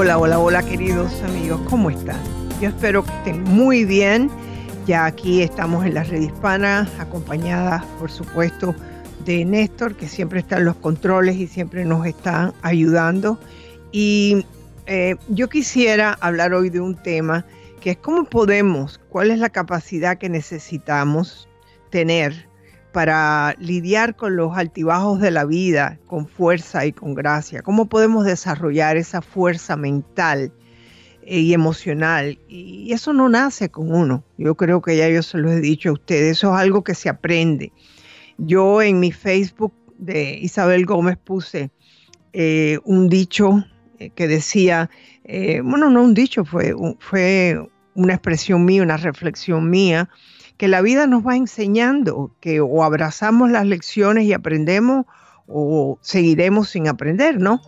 Hola, hola, hola queridos amigos, ¿cómo están? Yo espero que estén muy bien. Ya aquí estamos en la red hispana, acompañada por supuesto de Néstor, que siempre está en los controles y siempre nos está ayudando. Y eh, yo quisiera hablar hoy de un tema que es cómo podemos, cuál es la capacidad que necesitamos tener para lidiar con los altibajos de la vida con fuerza y con gracia? ¿Cómo podemos desarrollar esa fuerza mental y emocional? Y eso no nace con uno. Yo creo que ya yo se lo he dicho a ustedes. Eso es algo que se aprende. Yo en mi Facebook de Isabel Gómez puse eh, un dicho eh, que decía, eh, bueno, no un dicho, fue una expresión mía, una reflexión mía, que la vida nos va enseñando, que o abrazamos las lecciones y aprendemos o seguiremos sin aprender, ¿no?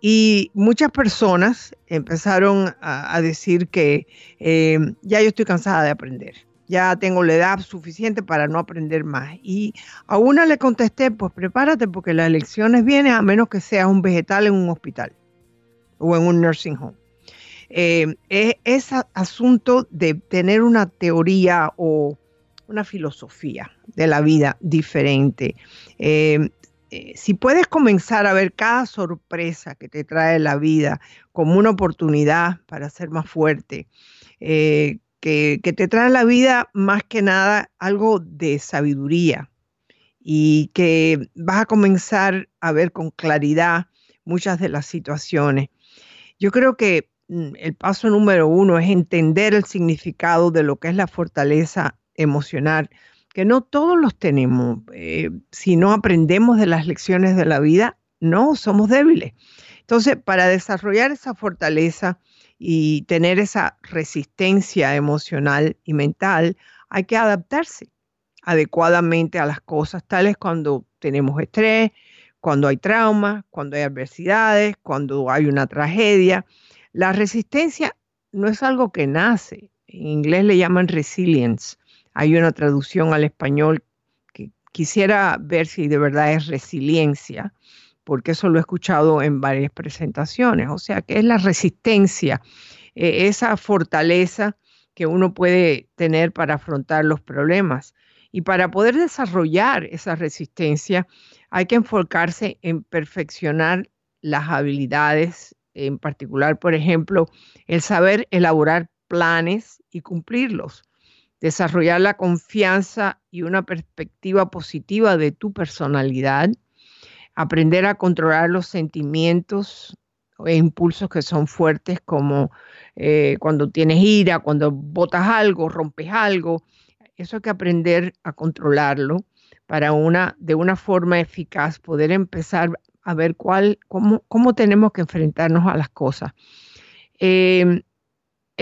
Y muchas personas empezaron a, decir que eh, ya yo estoy cansada de aprender, ya tengo la edad suficiente para no aprender más. Y a una le contesté, pues prepárate porque las lecciones vienen a menos que seas un vegetal en un hospital o en un nursing home. Eh, es asunto de tener una teoría o una filosofía de la vida diferente. Eh, eh, si puedes comenzar a ver cada sorpresa que te trae la vida como una oportunidad para ser más fuerte, eh, que, que, te trae la vida más que nada algo de sabiduría y que vas a comenzar a ver con claridad muchas de las situaciones. Yo creo que mm, el paso número uno es entender el significado de lo que es la fortaleza emocional, que no todos los tenemos. Eh, si no aprendemos de las lecciones de la vida, no, somos débiles. Entonces, para desarrollar esa fortaleza y tener esa resistencia emocional y mental, hay que adaptarse adecuadamente a las cosas, tales cuando tenemos estrés, cuando hay trauma, cuando hay adversidades, cuando hay una tragedia. La resistencia no es algo que nace, en inglés le llaman resilience, hay una traducción al español que quisiera ver si de verdad es resiliencia, porque eso lo he escuchado en varias presentaciones. O sea, que es la resistencia, eh, esa fortaleza que uno puede tener para afrontar los problemas. Y para poder desarrollar esa resistencia hay que enfocarse en perfeccionar las habilidades, en particular, por ejemplo, el saber elaborar planes y cumplirlos desarrollar la confianza y una perspectiva positiva de tu personalidad, aprender a controlar los sentimientos e impulsos que son fuertes como eh, cuando tienes ira, cuando botas algo, rompes algo. Eso hay que aprender a controlarlo para una, de una forma eficaz, poder empezar a ver cuál, cómo, cómo tenemos que enfrentarnos a las cosas. Eh,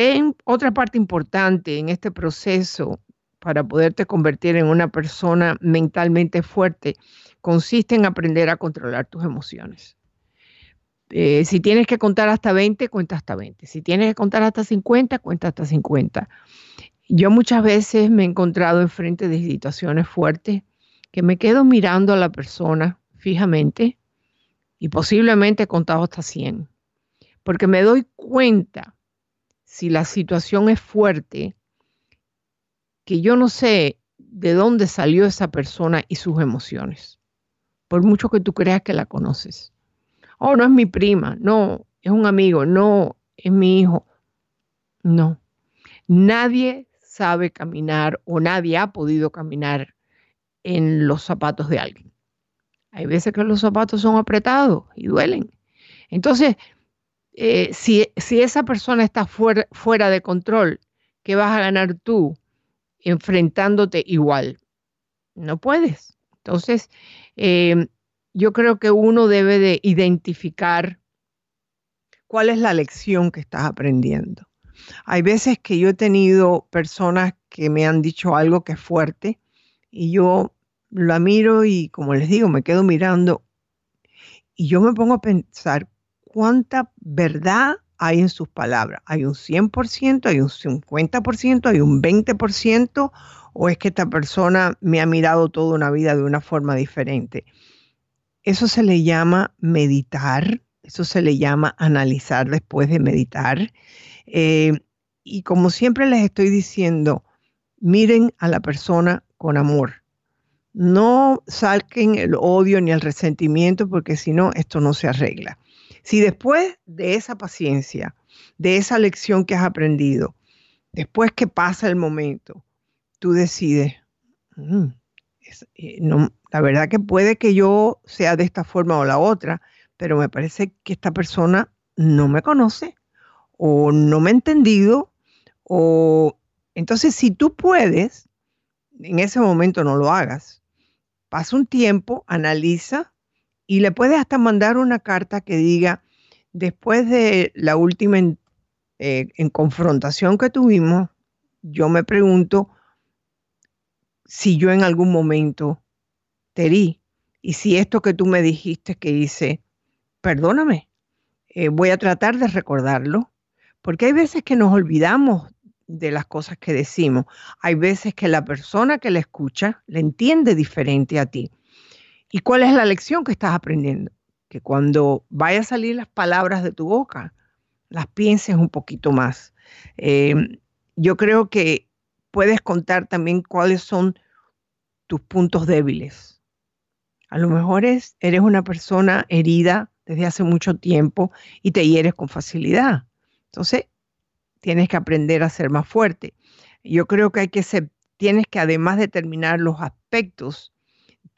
en otra parte importante en este proceso para poderte convertir en una persona mentalmente fuerte consiste en aprender a controlar tus emociones. Eh, si tienes que contar hasta 20, cuenta hasta 20. Si tienes que contar hasta 50, cuenta hasta 50. Yo muchas veces me he encontrado enfrente de situaciones fuertes que me quedo mirando a la persona fijamente y posiblemente he contado hasta 100, porque me doy cuenta si la situación es fuerte, que yo no sé de dónde salió esa persona y sus emociones, por mucho que tú creas que la conoces. Oh, no es mi prima, no, es un amigo, no, es mi hijo. No, nadie sabe caminar o nadie ha podido caminar en los zapatos de alguien. Hay veces que los zapatos son apretados y duelen. Entonces, eh, si, esa persona está fuera, de control, ¿qué vas a ganar tú enfrentándote igual? No puedes. Entonces, em, yo creo que uno debe de identificar cuál es la lección que estás aprendiendo. Hay veces que yo he tenido personas que me han dicho algo que es fuerte y yo la miro y como les digo, me quedo mirando y yo me pongo a pensar cuánta verdad hay en sus palabras. ¿Hay un 100%, hay un 50%, hay un 20%? ¿O es que esta persona me ha mirado toda una vida de una forma diferente? Eso se le llama meditar, eso se le llama analizar después de meditar. Eh, y como siempre les estoy diciendo, miren a la persona con amor. No saquen el odio ni el resentimiento porque si no, esto no se arregla. Si después de esa paciencia, de esa lección que has aprendido, después que pasa el momento, tú decides, mm, eh, la verdad que puede que yo sea de esta forma o la otra, pero me parece que esta persona no me conoce o no me ha entendido o entonces si tú puedes, en ese momento no lo hagas. Pasa un tiempo, analiza y le puedes hasta mandar una carta que diga, después de la última eh, en, confrontación que tuvimos, yo me pregunto si yo en algún momento te di y si esto que tú me dijiste que hice, perdóname, eh, voy a tratar de recordarlo, porque hay veces que nos olvidamos de las cosas que decimos, hay veces que la persona que le escucha le entiende diferente a ti. ¿Y cuál es la lección que estás aprendiendo? Que cuando vaya a salir las palabras de tu boca, las pienses un poquito más. Em, yo creo que puedes contar también cuáles son tus puntos débiles. A lo mejor es, eres una persona herida desde hace mucho tiempo y te hieres con facilidad. Entonces, tienes que aprender a ser más fuerte. Yo creo que hay que ser, tienes que además determinar los aspectos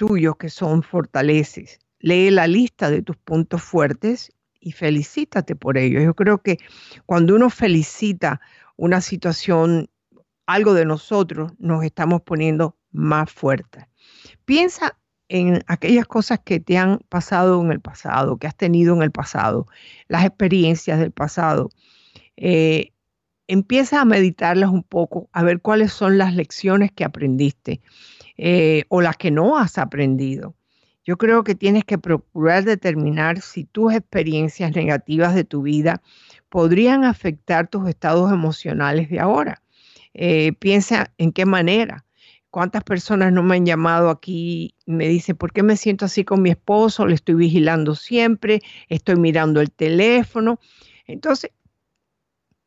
tuyos que son fortaleces. Lee la lista de tus puntos fuertes y felicítate por ello. Yo creo que cuando uno felicita una situación, algo de nosotros, nos estamos poniendo más fuertes. Piensa en aquellas cosas que te han pasado en el pasado, que has tenido en el pasado, las experiencias del pasado. Eh, empieza a meditarlas un poco, a ver cuáles son las lecciones que aprendiste. Eh, o las que no has aprendido. Yo creo que tienes que procurar determinar si tus experiencias negativas de tu vida podrían afectar tus estados emocionales de ahora. Eh, piensa en qué manera. ¿Cuántas personas no me han llamado aquí me dicen, ¿por qué me siento así con mi esposo? Le estoy vigilando siempre, estoy mirando el teléfono. Entonces,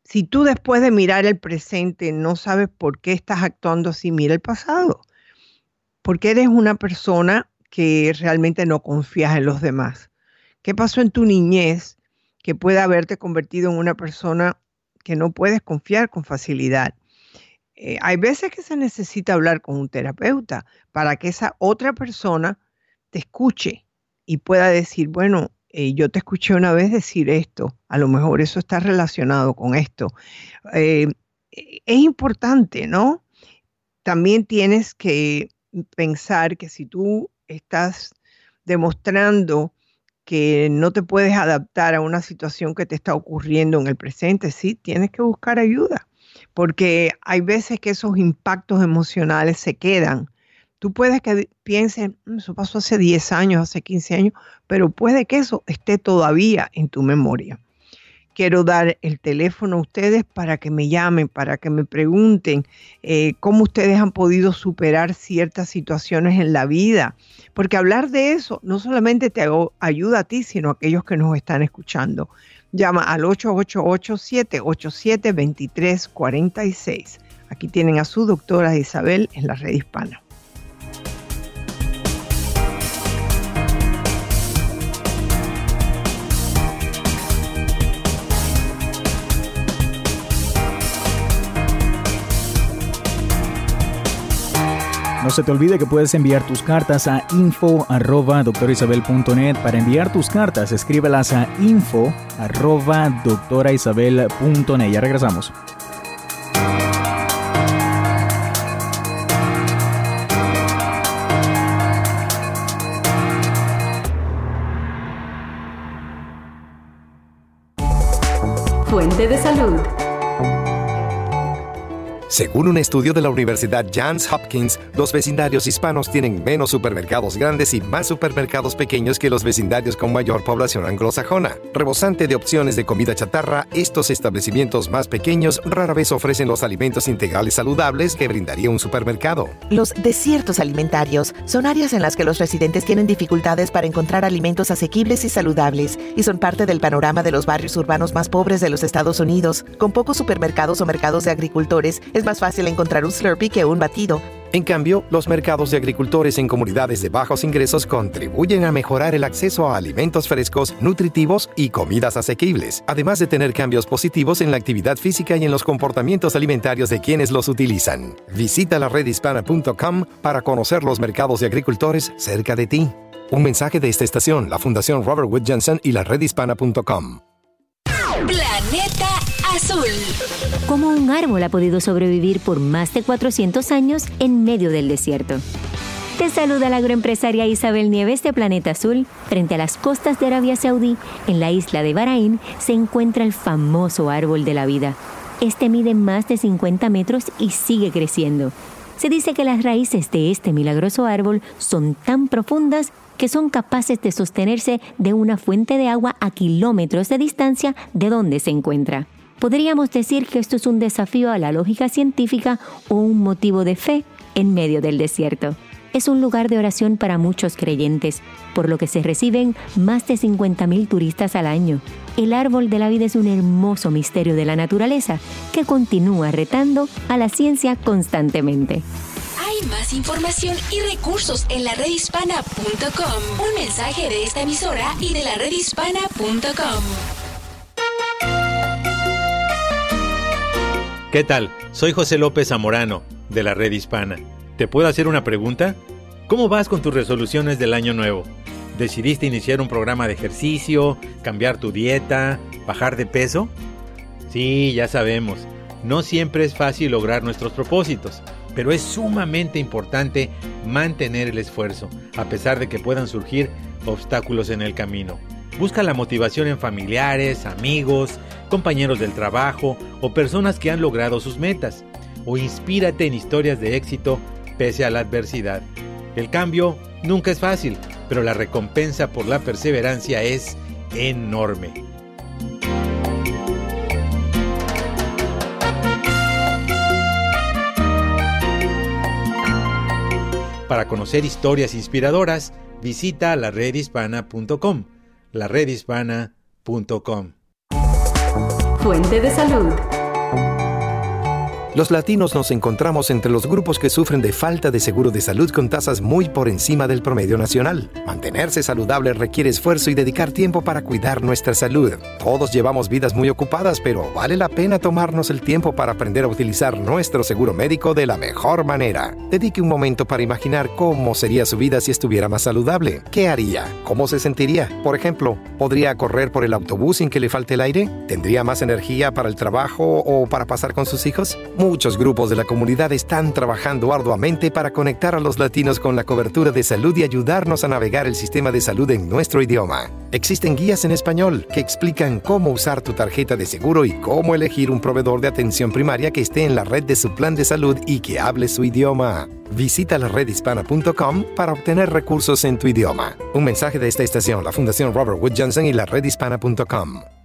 si tú después de mirar el presente no sabes por qué estás actuando así, mira el pasado porque eres una persona que realmente no confías en los demás. ¿Qué pasó en tu niñez que puede haberte convertido en una persona que no puedes confiar con facilidad? Eh, hay veces que se necesita hablar con un terapeuta para que esa otra persona te escuche y pueda decir, bueno, eh, yo te escuché una vez decir esto, a lo mejor eso está relacionado con esto. Eh, es importante, ¿no? También tienes que pensar que si tú estás demostrando que no te puedes adaptar a una situación que te está ocurriendo en el presente, sí, tienes que buscar ayuda, porque hay veces que esos impactos emocionales se quedan. Tú puedes que pienses, mm, eso pasó hace 10 años, hace 15 años, pero puede que eso esté todavía en tu memoria quiero dar el teléfono a ustedes para que me llamen, para que me pregunten eh, cómo ustedes han podido superar ciertas situaciones en la vida. Porque hablar de eso no solamente te ayuda a ti, sino a aquellos que nos están escuchando. Llama al 888-787-2346. Aquí tienen a su doctora Isabel en la red hispana. No se te olvide que puedes enviar tus cartas a info. Para enviar tus cartas, escríbelas a info arroba. Ya regresamos. Fuente de salud. Según un estudio de la Universidad Johns Hopkins, los vecindarios hispanos tienen menos supermercados grandes y más supermercados pequeños que los vecindarios con mayor población anglosajona. Rebosante de opciones de comida chatarra, estos establecimientos más pequeños rara vez ofrecen los alimentos integrales saludables que brindaría un supermercado. Los desiertos alimentarios son áreas en las que los residentes tienen dificultades para encontrar alimentos asequibles y saludables y son parte del panorama de los barrios urbanos más pobres de los Estados Unidos. Con pocos supermercados o mercados de agricultores, es más fácil encontrar un Slurpee que un batido. En cambio, los mercados de agricultores en comunidades de bajos ingresos contribuyen a mejorar el acceso a alimentos frescos, nutritivos y comidas asequibles, además de tener cambios positivos en la actividad física y en los comportamientos alimentarios de quienes los utilizan. Visita la redhispana.com para conocer los mercados de agricultores cerca de ti. Un mensaje de esta estación, la Fundación Robert Wood Johnson y la redhispana.com. Planeta Azul. Cómo un árbol ha podido sobrevivir por más de 400 años en medio del desierto. Te saluda la agroempresaria Isabel Nieves de Planeta Azul. Frente a las costas de Arabia Saudí, en la isla de Bahrein, se encuentra el famoso árbol de la vida. Este mide más de 50 metros y sigue creciendo. Se dice que las raíces de este milagroso árbol son tan profundas que son capaces de sostenerse de una fuente de agua a kilómetros de distancia de donde se encuentra. Podríamos decir que esto es un desafío a la lógica científica o un motivo de fe en medio del desierto. Es un lugar de oración para muchos creyentes, por lo que se reciben más de 50.000 turistas al año. El árbol de la vida es un hermoso misterio de la naturaleza que continúa retando a la ciencia constantemente. Hay más información y recursos en la redhispana.com. Un mensaje de esta emisora y de la redhispana.com. ¿Qué tal? Soy José López Zamorano, de la Red Hispana. ¿Te puedo hacer una pregunta? ¿Cómo vas con tus resoluciones del año nuevo? ¿Decidiste iniciar un programa de ejercicio, cambiar tu dieta, bajar de peso? Sí, ya sabemos, no siempre es fácil lograr nuestros propósitos, pero es sumamente importante mantener el esfuerzo, a pesar de que puedan surgir obstáculos en el camino. Busca la motivación en familiares, amigos, compañeros del trabajo o personas que han logrado sus metas. O inspírate en historias de éxito pese a la adversidad. El cambio nunca es fácil, pero la recompensa por la perseverancia es enorme. Para conocer historias inspiradoras, visita la redhispana.com laredhispana.com. Fuente de salud. Los latinos nos encontramos entre los grupos que sufren de falta de seguro de salud con tasas muy por encima del promedio nacional. Mantenerse saludable requiere esfuerzo y dedicar tiempo para cuidar nuestra salud. Todos llevamos vidas muy ocupadas, pero vale la pena tomarnos el tiempo para aprender a utilizar nuestro seguro médico de la mejor manera. Dedique un momento para imaginar cómo sería su vida si estuviera más saludable. ¿Qué haría? ¿Cómo se sentiría? Por ejemplo, ¿podría correr por el autobús sin que le falte el aire? ¿Tendría más energía para el trabajo o para pasar con sus hijos? Muchos grupos de la comunidad están trabajando arduamente para conectar a los latinos con la cobertura de salud y ayudarnos a navegar el sistema de salud en nuestro idioma. Existen guías en español que explican cómo usar tu tarjeta de seguro y cómo elegir un proveedor de atención primaria que esté en la red de su plan de salud y que hable su idioma. Visita la redhispana.com para obtener recursos en tu idioma. Un mensaje de esta estación, la Fundación Robert Wood Johnson y la redhispana.com.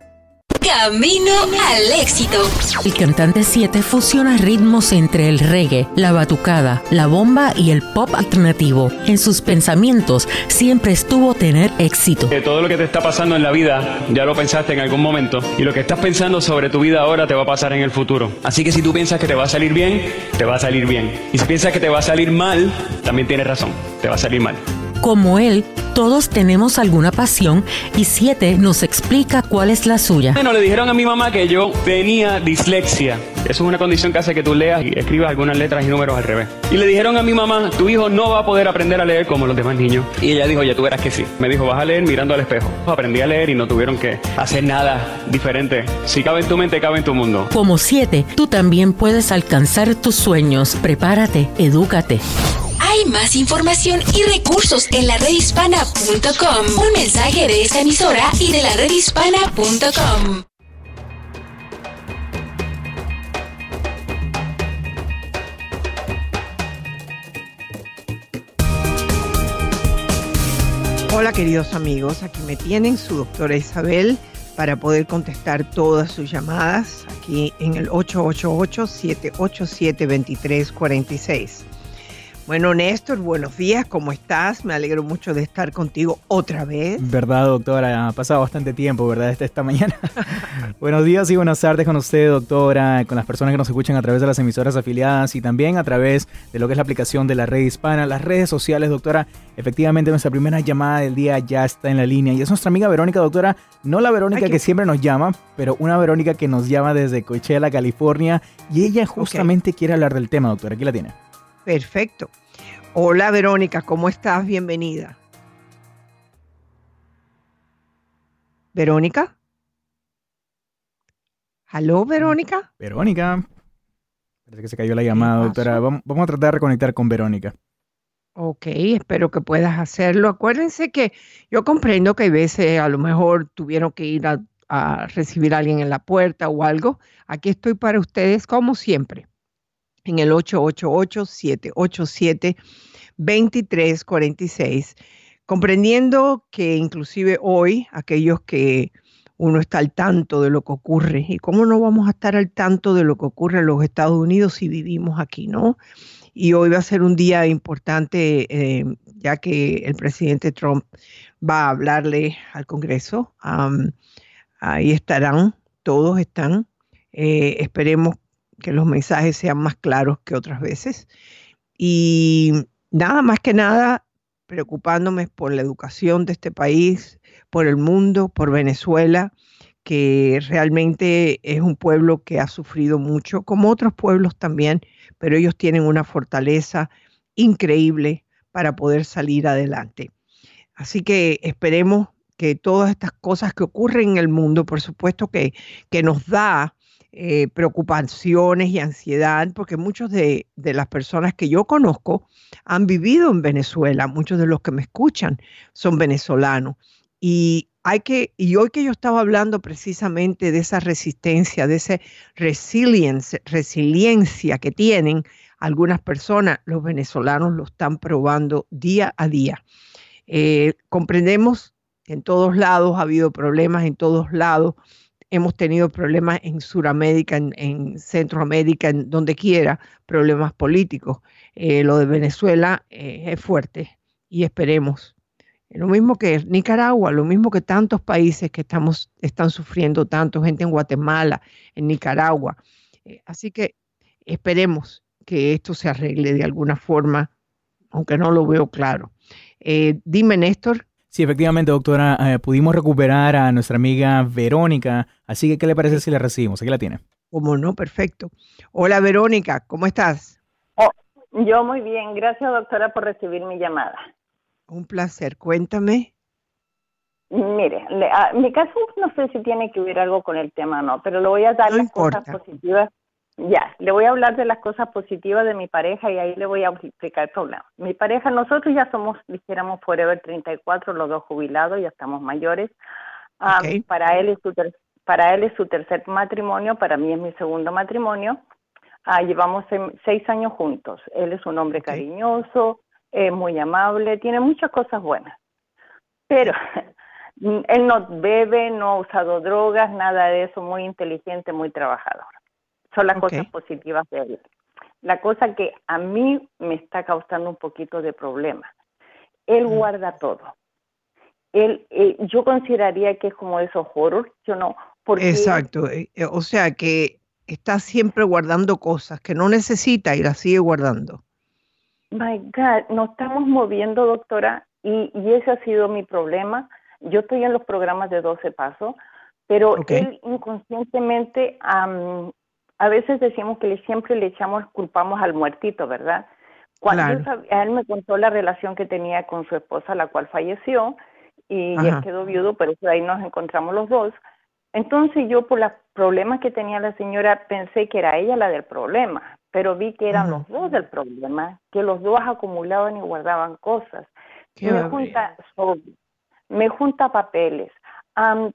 Camino al éxito. El cantante 7 fusiona ritmos entre el reggae, la batucada, la bomba y el pop alternativo. En sus pensamientos siempre estuvo tener éxito. Que todo lo que te está pasando en la vida ya lo pensaste en algún momento y lo que estás pensando sobre tu vida ahora te va a pasar en el futuro. Así que si tú piensas que te va a salir bien, te va a salir bien. Y si piensas que te va a salir mal, también tienes razón, te va a salir mal. Como él, todos tenemos alguna pasión y 7 nos explica cuál es la suya. Bueno, le dijeron a mi mamá que yo tenía dislexia. Eso es una condición que hace que tú leas y escribas algunas letras y números al revés. Y le dijeron a mi mamá, tu hijo no va a poder aprender a leer como los demás niños. Y ella dijo, ya tú verás que sí. Me dijo, vas a leer mirando al espejo. Aprendí a leer y no tuvieron que hacer nada diferente. Si cabe en tu mente, cabe en tu mundo. Como 7, tú también puedes alcanzar tus sueños. Prepárate, edúcate. Hay más información y recursos en la redhispana.com. Un mensaje de esta emisora y de la redhispana.com. Hola queridos amigos, aquí me tienen su doctora Isabel para poder contestar todas sus llamadas aquí en el 888-787-2346. Bueno, Néstor, buenos días, ¿cómo estás? Me alegro mucho de estar contigo otra vez. Verdad, doctora, ha pasado bastante tiempo, ¿verdad? Esta, esta mañana. buenos días y buenas tardes con usted, doctora, con las personas que nos escuchan a través de las emisoras afiliadas y también a través de lo que es la aplicación de la red hispana, las redes sociales, doctora. Efectivamente, nuestra primera llamada del día ya está en la línea y es nuestra amiga Verónica, doctora. No la Verónica que siempre nos llama, pero una Verónica que nos llama desde Coachella, California y ella justamente quiere hablar del tema, doctora. Aquí la tiene. Perfecto. Hola Verónica, ¿cómo estás? Bienvenida. Verónica. ¿Aló, Verónica? Verónica. Parece que se cayó la llamada, doctora. Vamos, a tratar de reconectar con Verónica. Ok, espero que puedas hacerlo. Acuérdense que yo comprendo que a veces a lo mejor tuvieron que ir a, a recibir a alguien en la puerta o algo. Aquí estoy para ustedes como siempre en el 888-787-2346, comprendiendo que inclusive hoy aquellos que uno está al tanto de lo que ocurre y cómo no vamos a estar al tanto de lo que ocurre en los Estados Unidos si vivimos aquí, ¿no? Y hoy va a ser un día importante eh, ya que el presidente Trump va a hablarle al Congreso. ahí estarán, todos están. Eh, esperemos que los mensajes sean más claros que otras veces. Y nada más que nada, preocupándome por la educación de este país, por el mundo, por Venezuela, que realmente es un pueblo que ha sufrido mucho, como otros pueblos también, pero ellos tienen una fortaleza increíble para poder salir adelante. Así que esperemos que todas estas cosas que ocurren en el mundo, por supuesto que, que nos da eh, preocupaciones y ansiedad, porque muchos de, las personas que yo conozco han vivido en Venezuela, muchos de los que me escuchan son venezolanos. Y hay que, y hoy que yo estaba hablando precisamente de esa resistencia, de esa resiliencia que tienen algunas personas, los venezolanos lo están probando día a día. Eh, comprendemos que en todos lados ha habido problemas, en todos lados hemos tenido problemas en Sudamérica, en, Centroamérica, en donde quiera, problemas políticos. Eh, lo de Venezuela eh, es fuerte y esperemos. Lo mismo que Nicaragua, lo mismo que tantos países que estamos, están sufriendo tanto, gente en Guatemala, en Nicaragua. Eh, así que esperemos que esto se arregle de alguna forma, aunque no lo veo claro. dime, Néstor, Sí, efectivamente, doctora, eh, pudimos recuperar a nuestra amiga Verónica, así que ¿qué le parece si la recibimos? Aquí la tiene. Como no, perfecto. Hola Verónica, ¿cómo estás? Oh, yo muy bien, gracias doctora por recibir mi llamada. Un placer, cuéntame. Mire, ah, mi caso no sé si tiene que ver algo con el tema o no, pero le voy a dar las cosas positivas ya, le voy a hablar de las cosas positivas de mi pareja y ahí le voy a explicar el problema. Mi pareja, nosotros ya somos, dijéramos, Forever 34, los dos jubilados, ya estamos mayores. Ah, para, él es su para él es su tercer matrimonio, para mí es mi segundo matrimonio. Ah, llevamos seis años juntos. Él es un hombre cariñoso, es muy amable, tiene muchas cosas buenas. Pero él no bebe, no ha usado drogas, nada de eso, muy inteligente, muy trabajador. Son las cosas positivas de él. La cosa que a mí me está causando un poquito de problema. Él guarda todo. Él, eh, yo consideraría que es como esos horror, yo no. Porque Exacto. Eh, eh, o sea que está siempre guardando cosas que no necesita y las sigue guardando. My God, nos estamos moviendo, doctora, y, y ese ha sido mi problema. Yo estoy en los programas de 12 pasos, pero él inconscientemente a veces decimos que siempre le echamos, culpamos al muertito, ¿verdad? Cuando él, me contó la relación que tenía con su esposa, la cual falleció, y él quedó viudo, pero ahí nos encontramos los dos. Entonces yo por los problemas que tenía la señora pensé que era ella la del problema, pero vi que eran los dos del problema, que los dos acumulaban y guardaban cosas. me junta, me junta papeles,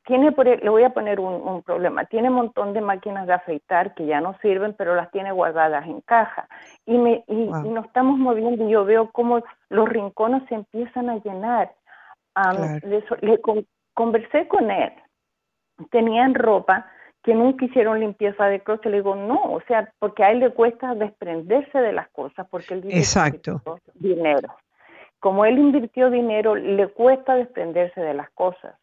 tiene e, le voy a poner un, problema. Tiene un montón de máquinas de afeitar que ya no sirven, pero las tiene guardadas en caja. Y, me, y, nos estamos moviendo y yo veo cómo los rincones se empiezan a llenar. le, conversé con él. Tenían ropa que nunca hicieron limpieza de closet. Le digo, no, o sea, porque a él le cuesta desprenderse de las cosas porque él dice Exacto. dinero. Como él invirtió dinero, le cuesta desprenderse de las cosas,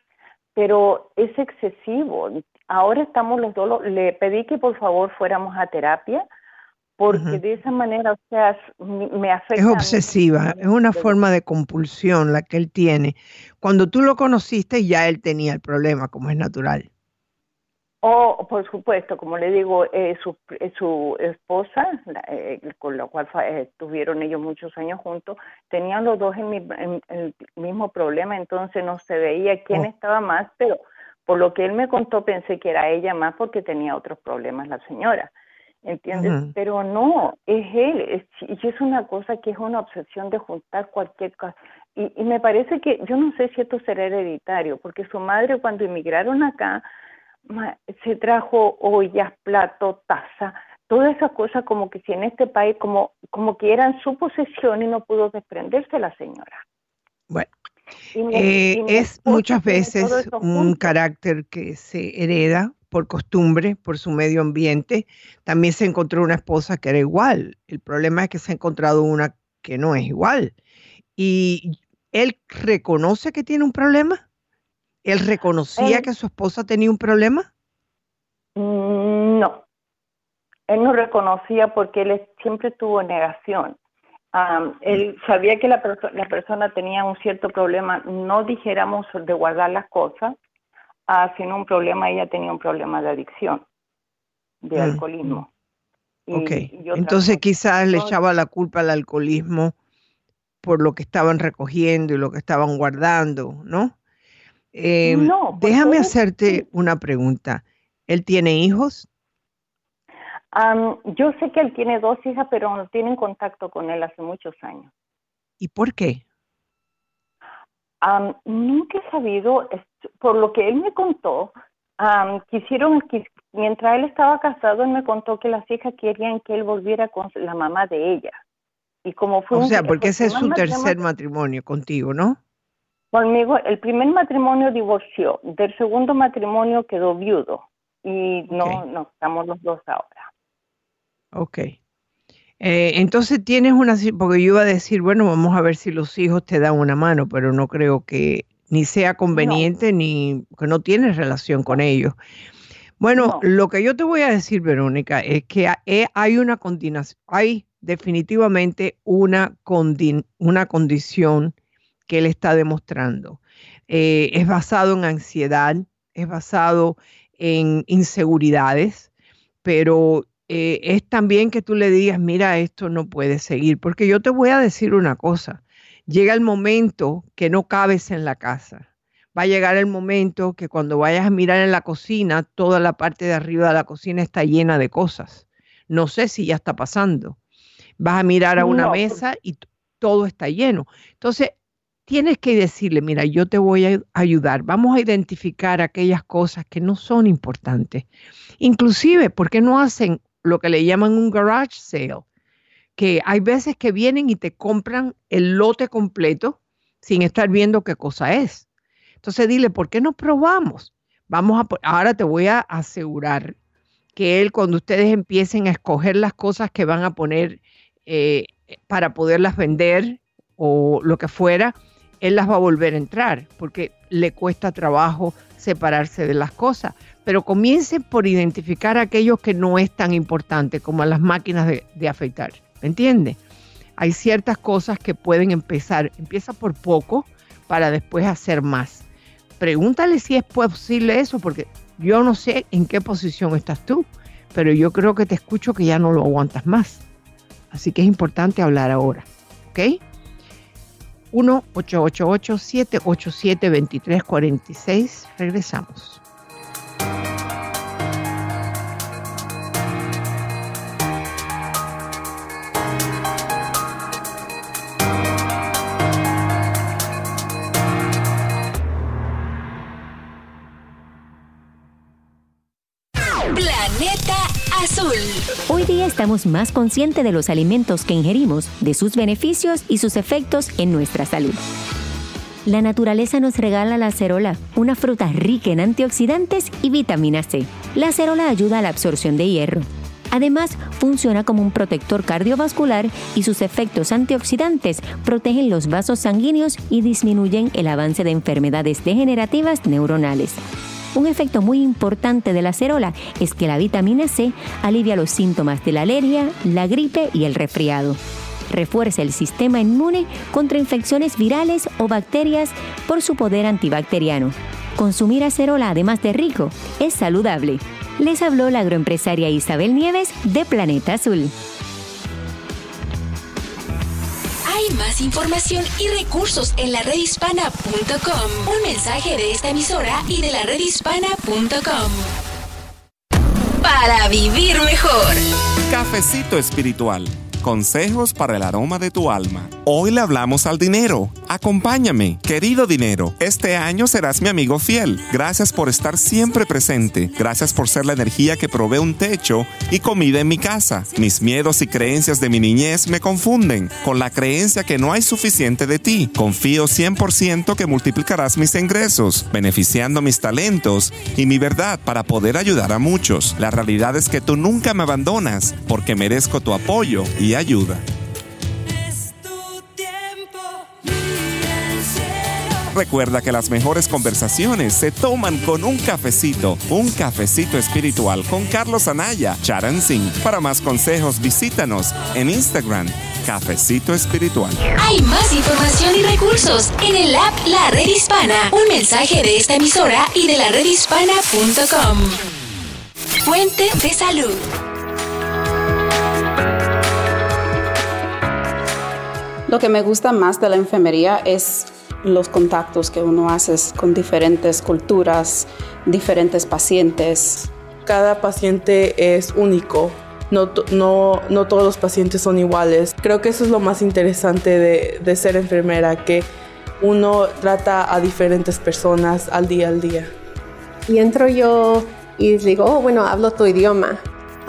pero es excesivo. Ahora estamos los dos, le pedí que por favor fuéramos a terapia porque de esa manera, o sea, me afecta. Es obsesiva, es una forma de compulsión la que él tiene. Cuando tú lo conociste ya él tenía el problema, como es natural. Oh, por supuesto, como le digo, eh, su, eh, su esposa, eh, con la cual estuvieron ellos muchos años juntos, tenían los dos el, mismo problema, entonces no se veía quién oh. estaba más, pero por lo que él me contó pensé que era ella más porque tenía otros problemas la señora, ¿entiendes? Pero no, es él, y es una cosa que es una obsesión de juntar cualquier cosa. Y, y me parece que, yo no sé si esto será hereditario, porque su madre cuando emigraron acá, se trajo ollas, plato, taza, todas esas cosas como que si en este país como, como que eran su posesión y no pudo desprenderse la señora. Bueno, eh, es muchas veces un carácter que se hereda por costumbre, por su medio ambiente. También se encontró una esposa que era igual. El problema es que se ha encontrado una que no es igual. ¿Y él reconoce que tiene un problema? ¿Él reconocía que su esposa tenía un problema? Mm, no. Él no reconocía porque él siempre tuvo negación. él sabía que la, la, persona tenía un cierto problema, no dijéramos de guardar las cosas, uh, sino un problema, ella tenía un problema de adicción, de mm, alcoholismo. ok, entonces quizás le echaba la culpa al alcoholismo por lo que estaban recogiendo y lo que estaban guardando, ¿no? Eh, no, déjame hacerte una pregunta. ¿Él tiene hijos? yo sé que él tiene dos hijas, pero no tienen contacto con él hace muchos años. ¿Y por qué? nunca he sabido, por lo que él me contó, quisieron, mientras él estaba casado, él me contó que las hijas querían que él volviera con la mamá de ella. Y como fue o sea, porque ese es su tercer matrimonio contigo, ¿no? Conmigo, el primer matrimonio divorció, del segundo matrimonio quedó viudo y no, no estamos los dos ahora. Ok. Eh, entonces tienes una, porque yo iba a decir, bueno, vamos a ver si los hijos te dan una mano, pero no creo que ni sea conveniente ni que no tienes relación con ellos. Bueno, lo que yo te voy a decir, Verónica, es que hay una hay definitivamente una, una condición que él está demostrando. Eh, es basado en ansiedad, es basado en inseguridades, pero eh, es también que tú le digas, mira, esto no puede seguir, porque yo te voy a decir una cosa, llega el momento que no cabes en la casa. Va a llegar el momento que cuando vayas a mirar en la cocina, toda la parte de arriba de la cocina está llena de cosas. No sé si ya está pasando. Vas a mirar a una mesa y todo está lleno. Entonces, tienes que decirle, mira, yo te voy a ayudar, vamos a identificar aquellas cosas que no son importantes. Inclusive, ¿por qué no hacen lo que le llaman un garage sale? Que hay veces que vienen y te compran el lote completo sin estar viendo qué cosa es. Entonces dile, ¿por qué no probamos? Vamos a, ahora te voy a asegurar que él, cuando ustedes empiecen a escoger las cosas que van a poner eh, para poderlas vender o lo que fuera, él las va a volver a entrar porque le cuesta trabajo separarse de las cosas. Pero comiencen por identificar aquellos que no es tan importante como las máquinas de, afeitar. ¿Me entiende? Hay ciertas cosas que pueden empezar. Empieza por poco para después hacer más. Pregúntale si es posible eso porque yo no sé en qué posición estás tú, pero yo creo que te escucho que ya no lo aguantas más. Así que es importante hablar ahora. ¿Ok? 1-888-787-2346. Regresamos. Estamos más conscientes de los alimentos que ingerimos, de sus beneficios y sus efectos en nuestra salud. la naturaleza nos regala la acerola, una fruta rica en antioxidantes y vitamina C. La acerola ayuda a la absorción de hierro. Además, funciona como un protector cardiovascular y sus efectos antioxidantes protegen los vasos sanguíneos y disminuyen el avance de enfermedades degenerativas neuronales. Un efecto muy importante de la acerola es que la vitamina C alivia los síntomas de la alergia, la gripe y el resfriado. Refuerza el sistema inmune contra infecciones virales o bacterias por su poder antibacteriano. Consumir acerola, además de rico, es saludable. Les habló la agroempresaria Isabel Nieves de Planeta Azul. Hay más información y recursos en la redhispana.com. Un mensaje de esta emisora y de la redhispana.com. Para vivir mejor. Cafecito espiritual Consejos para el aroma de tu alma. Hoy le hablamos al dinero. Acompáñame, querido dinero. Este año serás mi amigo fiel. Gracias por estar siempre presente. Gracias por ser la energía que provee un techo y comida en mi casa. Mis miedos y creencias de mi niñez me confunden con la creencia que no hay suficiente de ti. Confío 100% que multiplicarás mis ingresos, beneficiando mis talentos y mi verdad para poder ayudar a muchos. La realidad es que tú nunca me abandonas porque merezco tu apoyo y ayuda. Recuerda que las mejores conversaciones se toman con un cafecito, un cafecito espiritual con Carlos Anaya, Charan Singh. Para más consejos, visítanos en Instagram, Cafecito Espiritual. Hay más información y recursos en el app La Red Hispana. Un mensaje de esta emisora y de la redhispana.com. Fuente de salud. Lo que me gusta más de la enfermería es los contactos que uno hace con diferentes culturas, diferentes pacientes. Cada paciente es único. No, no, no todos los pacientes son iguales. Creo que eso es lo más interesante de, de ser enfermera, que uno trata a diferentes personas al día al día. Y entro yo y digo, oh, bueno, hablo tu idioma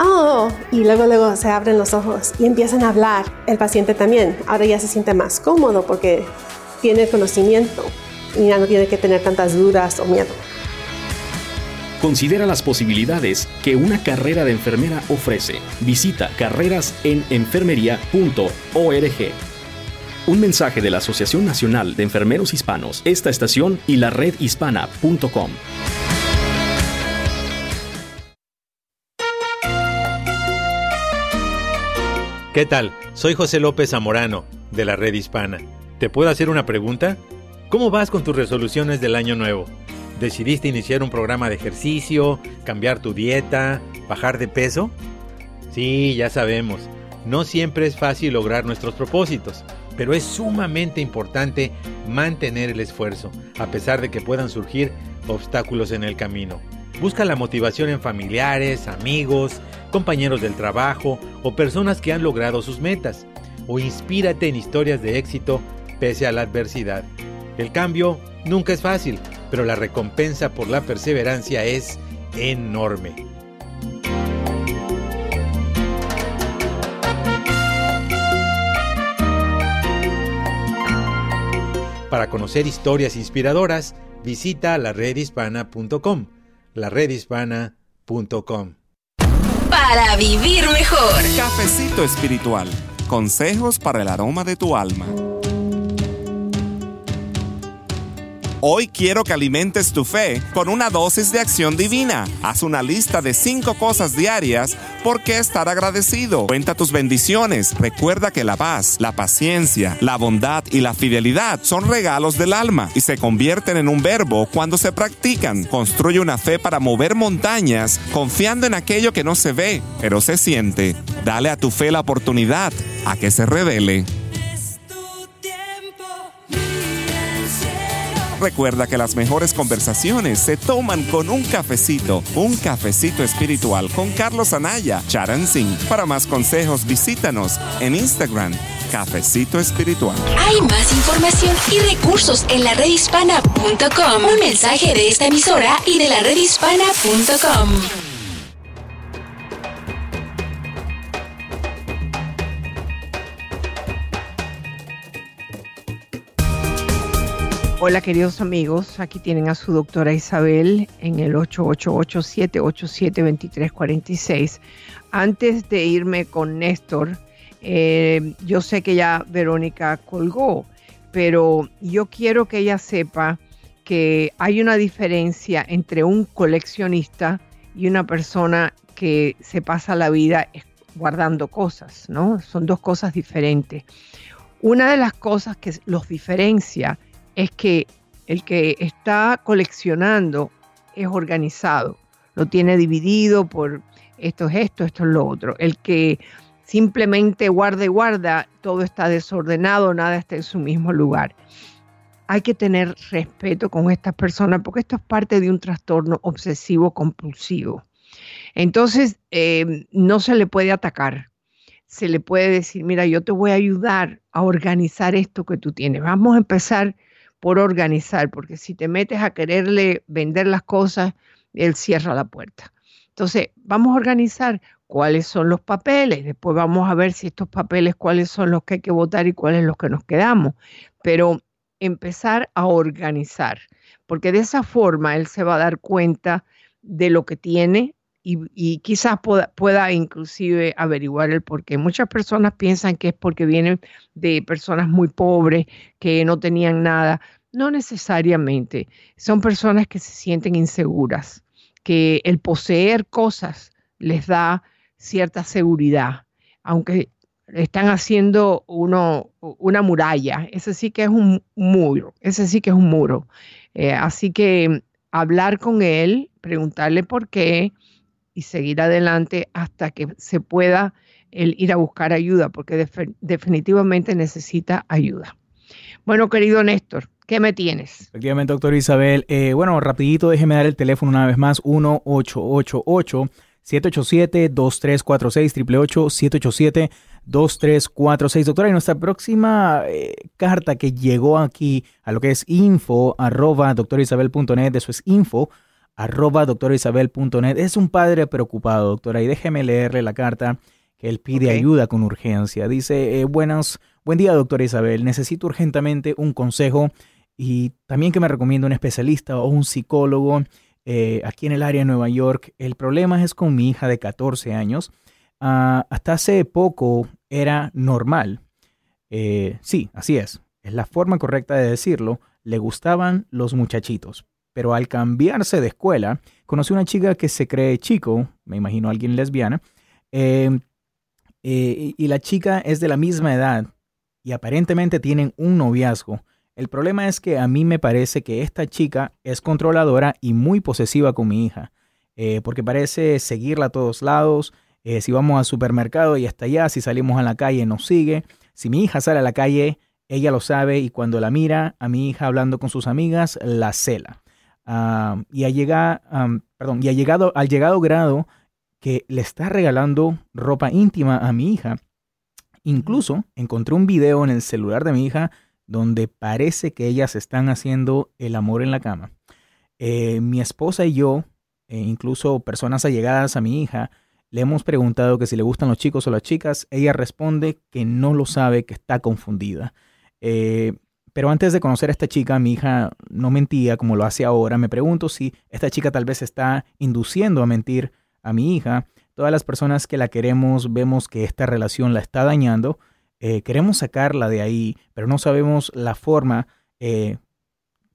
oh, y luego, luego se abren los ojos y empiezan a hablar. El paciente también. Ahora ya se siente más cómodo porque tiene conocimiento y ya no tiene que tener tantas dudas o miedo. Considera las posibilidades que una carrera de enfermera ofrece. Visita carrerasenenfermería.org. Un mensaje de la Asociación Nacional de Enfermeros Hispanos, esta estación y la redhispana.com. ¿Qué tal? Soy José López Zamorano, de la Red Hispana. ¿Te puedo hacer una pregunta? ¿Cómo vas con tus resoluciones del año nuevo? ¿Decidiste iniciar un programa de ejercicio, cambiar tu dieta, bajar de peso? Sí, ya sabemos, no siempre es fácil lograr nuestros propósitos, pero es sumamente importante mantener el esfuerzo, a pesar de que puedan surgir obstáculos en el camino. Busca la motivación en familiares, amigos, compañeros del trabajo o personas que han logrado sus metas. O inspírate en historias de éxito pese a la adversidad. El cambio nunca es fácil, pero la recompensa por la perseverancia es enorme. Para conocer historias inspiradoras, visita la redhispana.com laredhispana.com. Para vivir mejor. Cafecito espiritual. Consejos para el aroma de tu alma. Hoy quiero que alimentes tu fe con una dosis de acción divina. Haz una lista de cinco cosas diarias por qué estar agradecido. Cuenta tus bendiciones. Recuerda que la paz, la paciencia, la bondad y la fidelidad son regalos del alma y se convierten en un verbo cuando se practican. Construye una fe para mover montañas confiando en aquello que no se ve, pero se siente. Dale a tu fe la oportunidad a que se revele. Recuerda que las mejores conversaciones se toman con un cafecito, un cafecito espiritual con Carlos Anaya, Charan Singh. Para más consejos, visítanos en Instagram, Cafecito Espiritual. Hay más información y recursos en la redhispana.com. Un mensaje de esta emisora y de la redhispana.com. Hola queridos amigos, aquí tienen a su doctora Isabel en el 888-787-2346. Antes de irme con Néstor, eh, yo sé que ya Verónica colgó, pero yo quiero que ella sepa que hay una diferencia entre un coleccionista y una persona que se pasa la vida guardando cosas, ¿no? Son dos cosas diferentes. Una de las cosas que los diferencia es que el que está coleccionando es organizado, lo tiene dividido por esto es esto, esto es lo otro. El que simplemente guarda y guarda, todo está desordenado, nada está en su mismo lugar. Hay que tener respeto con estas personas porque esto es parte de un trastorno obsesivo compulsivo. Entonces, eh, no se le puede atacar. Se le puede decir, mira, yo te voy a ayudar a organizar esto que tú tienes. Vamos a empezar por organizar, porque si te metes a quererle vender las cosas, él cierra la puerta. Entonces, vamos a organizar cuáles son los papeles, después vamos a ver si estos papeles, cuáles son los que hay que votar y cuáles los que nos quedamos. Pero empezar a organizar, porque de esa forma él se va a dar cuenta de lo que tiene y, quizás pueda, pueda, inclusive averiguar el por qué. Muchas personas piensan que es porque vienen de personas muy pobres, que no tenían nada. No necesariamente. Son personas que se sienten inseguras, que el poseer cosas les da cierta seguridad, aunque están haciendo uno, una muralla. Ese sí que es un muro, ese sí que es un muro. Eh, así que hablar con él, preguntarle por qué, y seguir adelante hasta que se pueda el ir a buscar ayuda, porque definitivamente necesita ayuda. Bueno, querido Néstor, ¿qué me tienes? Efectivamente, doctor Isabel. Eh, bueno, rapidito, déjeme dar el teléfono una vez más, 1888. 787-2346, 888-787-2346. Doctora, y nuestra próxima eh, carta que llegó aquí a lo que es info arroba doctorisabel.net, eso es info arroba doctorisabel.net. Es un padre preocupado, doctora, y déjeme leerle la carta que él pide ayuda con urgencia. Dice, eh, buenas, buen día, doctora Isabel. Necesito urgentemente un consejo y también que me recomiende un especialista o un psicólogo eh, aquí en el área de Nueva York. El problema es con mi hija de 14 años. Ah, hasta hace poco era normal. Eh, sí, así es. Es la forma correcta de decirlo. Le gustaban los muchachitos pero al cambiarse de escuela, conoció una chica que se cree chico, me imagino alguien lesbiana, em, eh, y la chica es de la misma edad y aparentemente tienen un noviazgo. El problema es que a mí me parece que esta chica es controladora y muy posesiva con mi hija, eh, porque parece seguirla a todos lados. Eh, si vamos al supermercado y hasta allá, si salimos a la calle nos sigue. Si mi hija sale a la calle, ella lo sabe y cuando la mira a mi hija hablando con sus amigas, la cela y, ha llegado, perdón, y ha llegado al llegado grado que le está regalando ropa íntima a mi hija. Incluso encontré un video en el celular de mi hija donde parece que ellas están haciendo el amor en la cama. Eh, mi esposa y yo, e incluso personas allegadas a mi hija, le hemos preguntado que si le gustan los chicos o las chicas. Ella responde que no lo sabe, que está confundida. Eh, pero antes de conocer a esta chica, mi hija no mentía como lo hace ahora. Me pregunto si esta chica tal vez está induciendo a mentir a mi hija. Todas las personas que la queremos vemos que esta relación la está dañando. Eh, queremos sacarla de ahí, pero no sabemos la forma, eh,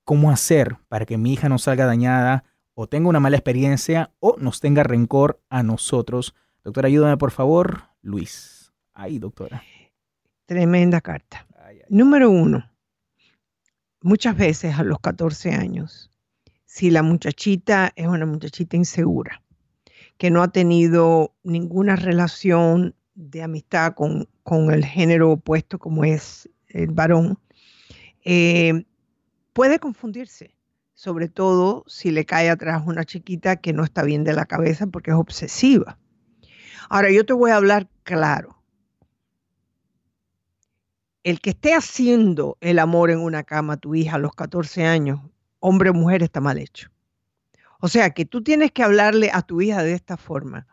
cómo hacer para que mi hija no salga dañada o tenga una mala experiencia o nos tenga rencor a nosotros. Doctora, ayúdame por favor. Luis. Ay, doctora. Tremenda carta. Número uno muchas veces a los 14 años, si la muchachita es una muchachita insegura, que no ha tenido ninguna relación de amistad con, el género opuesto como es el varón, eh, puede confundirse, sobre todo si le cae atrás una chiquita que no está bien de la cabeza porque es obsesiva. Ahora yo te voy a hablar claro el que esté haciendo el amor en una cama a tu hija a los 14 años, hombre o mujer, está mal hecho. O sea que tú tienes que hablarle a tu hija de esta forma.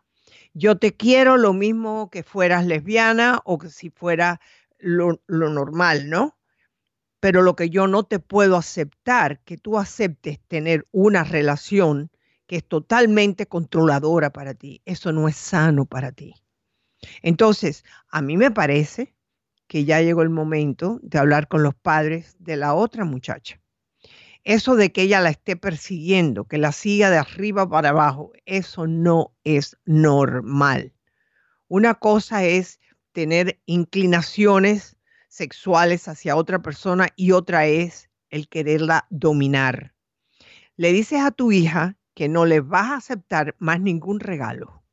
Yo te quiero lo mismo que fueras lesbiana o que si fuera lo, normal, ¿no? Pero lo que yo no te puedo aceptar, que tú aceptes tener una relación que es totalmente controladora para ti, eso no es sano para ti. Entonces, a mí me parece que ya llegó el momento de hablar con los padres de la otra muchacha. Eso de que ella la esté persiguiendo, que la siga de arriba para abajo, eso no es normal. Una cosa es tener inclinaciones sexuales hacia otra persona y otra es el quererla dominar. Le dices a tu hija que no le vas a aceptar más ningún regalo,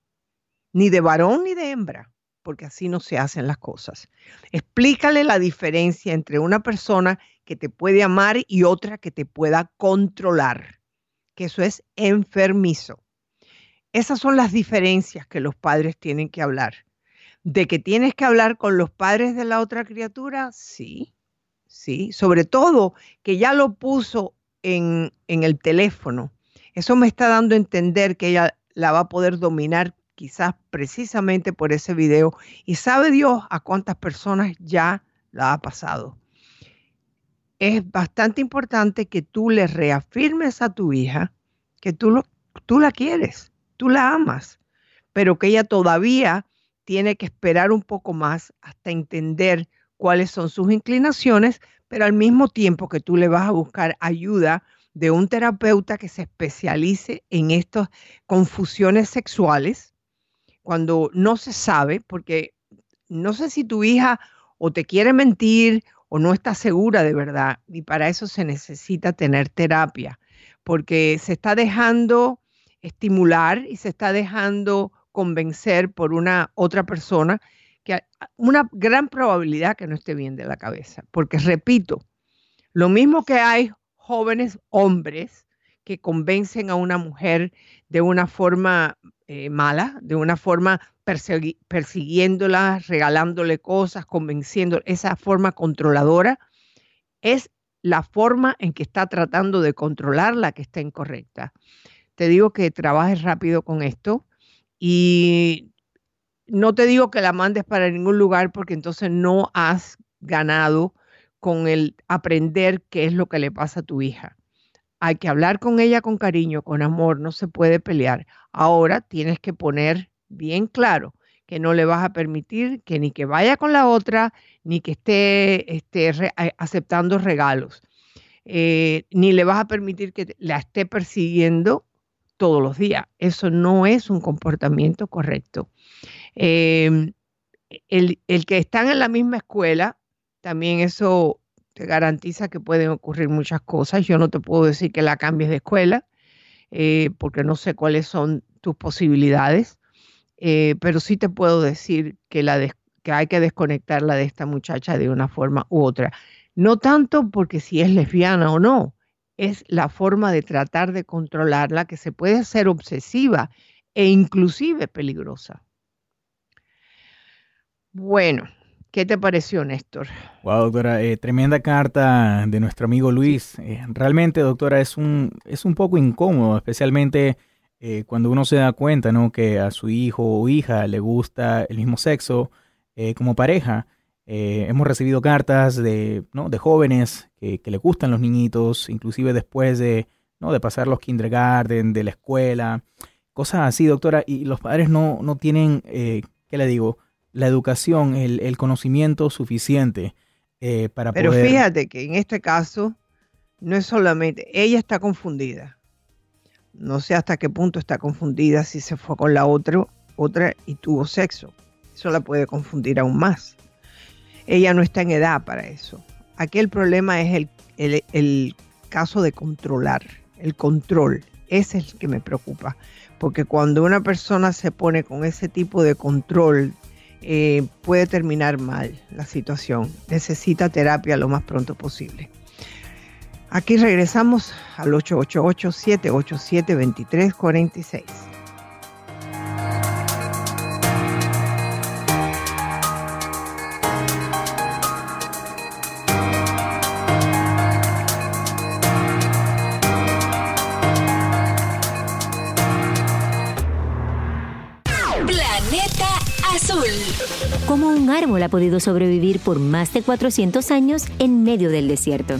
ni de varón ni de hembra, porque así no se hacen las cosas. Explícale la diferencia entre una persona que te puede amar y otra que te pueda controlar, que eso es enfermizo. Esas son las diferencias que los padres tienen que hablar. De que tienes que hablar con los padres de la otra criatura, sí, sí, sobre todo que ya lo puso en, en el teléfono. Eso me está dando a entender que ella la va a poder dominar quizás precisamente por ese video y sabe Dios a cuántas personas ya la ha pasado. Es bastante importante que tú le reafirmes a tu hija que tú, lo, tú la quieres, tú la amas, pero que ella todavía tiene que esperar un poco más hasta entender cuáles son sus inclinaciones, pero al mismo tiempo que tú le vas a buscar ayuda de un terapeuta que se especialice en estas confusiones sexuales, cuando no se sabe, porque no sé si tu hija o te quiere mentir o no está segura de verdad, y para eso se necesita tener terapia, porque se está dejando estimular y se está dejando convencer por una otra persona que una gran probabilidad que no esté bien de la cabeza, porque repito, lo mismo que hay jóvenes hombres que convencen a una mujer de una forma eh, mala, de una forma persiguiéndola, regalándole cosas, convenciendo, esa forma controladora, es la forma en que está tratando de controlar la que está incorrecta. Te digo que trabajes rápido con esto y no te digo que la mandes para ningún lugar porque entonces no has ganado con el aprender qué es lo que le pasa a tu hija. Hay que hablar con ella con cariño, con amor, no se puede pelear. Ahora tienes que poner bien claro que no le vas a permitir que ni que vaya con la otra, ni que esté, esté aceptando regalos, eh, ni le vas a permitir que la esté persiguiendo todos los días. Eso no es un comportamiento correcto. Em, el, el, que están en la misma escuela, también eso te garantiza que pueden ocurrir muchas cosas. Yo no te puedo decir que la cambies de escuela, eh, porque no sé cuáles son tus posibilidades, eh, pero sí te puedo decir que, la que hay que desconectarla de esta muchacha de una forma u otra. No tanto porque si es lesbiana o no, es la forma de tratar de controlarla que se puede hacer obsesiva e inclusive peligrosa. Bueno, ¿Qué te pareció, Néstor? Wow, doctora, eh, tremenda carta de nuestro amigo Luis. Eh, realmente, doctora, es un, es un poco incómodo, especialmente eh, cuando uno se da cuenta, ¿no? Que a su hijo o hija le gusta el mismo sexo como pareja. hemos recibido cartas de, ¿no? de jóvenes que, que, le gustan los niñitos, inclusive después de, ¿no? de pasar los kindergarten, de la escuela, cosas así, doctora, y los padres no, no tienen, ¿qué le digo? La educación, el, conocimiento suficiente eh, para Pero poder... Pero fíjate que en este caso no es solamente, ella está confundida. No sé hasta qué punto está confundida si se fue con la otra, otra y tuvo sexo. Eso la puede confundir aún más. Ella no está en edad para eso. Aquí el problema es el, el, el caso de controlar, el control. Ese es el que me preocupa. Porque cuando una persona se pone con ese tipo de control eh, puede terminar mal la situación. Necesita terapia lo más pronto posible. Aquí regresamos al 888-787-2346. ¿Cómo un árbol ha podido sobrevivir por más de 400 años en medio del desierto?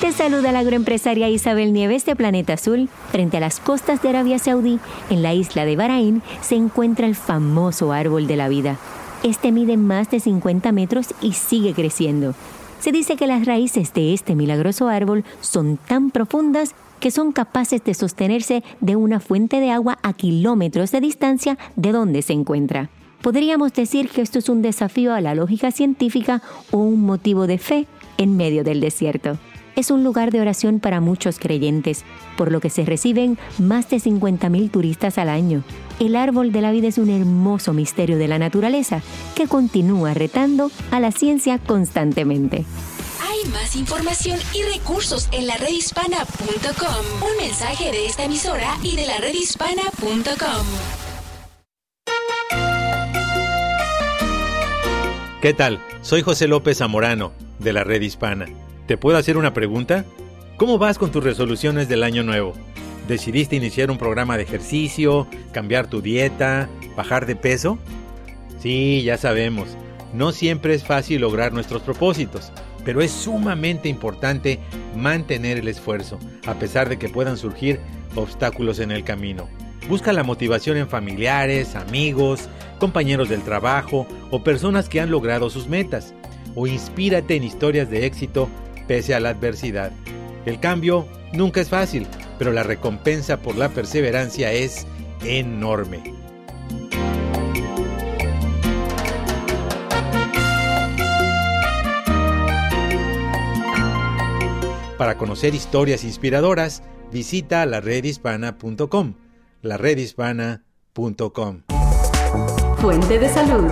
Te saluda la agroempresaria Isabel Nieves de Planeta Azul. Frente a las costas de Arabia Saudí, en la isla de Bahrein, se encuentra el famoso árbol de la vida. Este mide más de 50 metros y sigue creciendo. Se dice que las raíces de este milagroso árbol son tan profundas que son capaces de sostenerse de una fuente de agua a kilómetros de distancia de donde se encuentra. Podríamos decir que esto es un desafío a la lógica científica o un motivo de fe en medio del desierto es un lugar de oración para muchos creyentes, por lo que se reciben más de 50.000 turistas al año. El árbol de la vida es un hermoso misterio de la naturaleza que continúa retando a la ciencia constantemente. Hay más información y recursos en la redhispana.com. Un mensaje de esta emisora y de la redhispana.com. ¿Qué tal? Soy José López Zamorano, de la Red Hispana. ¿Te puedo hacer una pregunta? ¿Cómo vas con tus resoluciones del año nuevo? ¿Decidiste iniciar un programa de ejercicio, cambiar tu dieta, bajar de peso? Sí, ya sabemos, no siempre es fácil lograr nuestros propósitos, pero es sumamente importante mantener el esfuerzo, a pesar de que puedan surgir obstáculos en el camino. Busca la motivación en familiares, amigos, compañeros del trabajo o personas que han logrado sus metas, o inspírate en historias de éxito pese a la adversidad. El cambio nunca es fácil, pero la recompensa por la perseverancia es enorme. Para conocer historias inspiradoras, visita laredhispana.com. laredhispana.com. Fuente de salud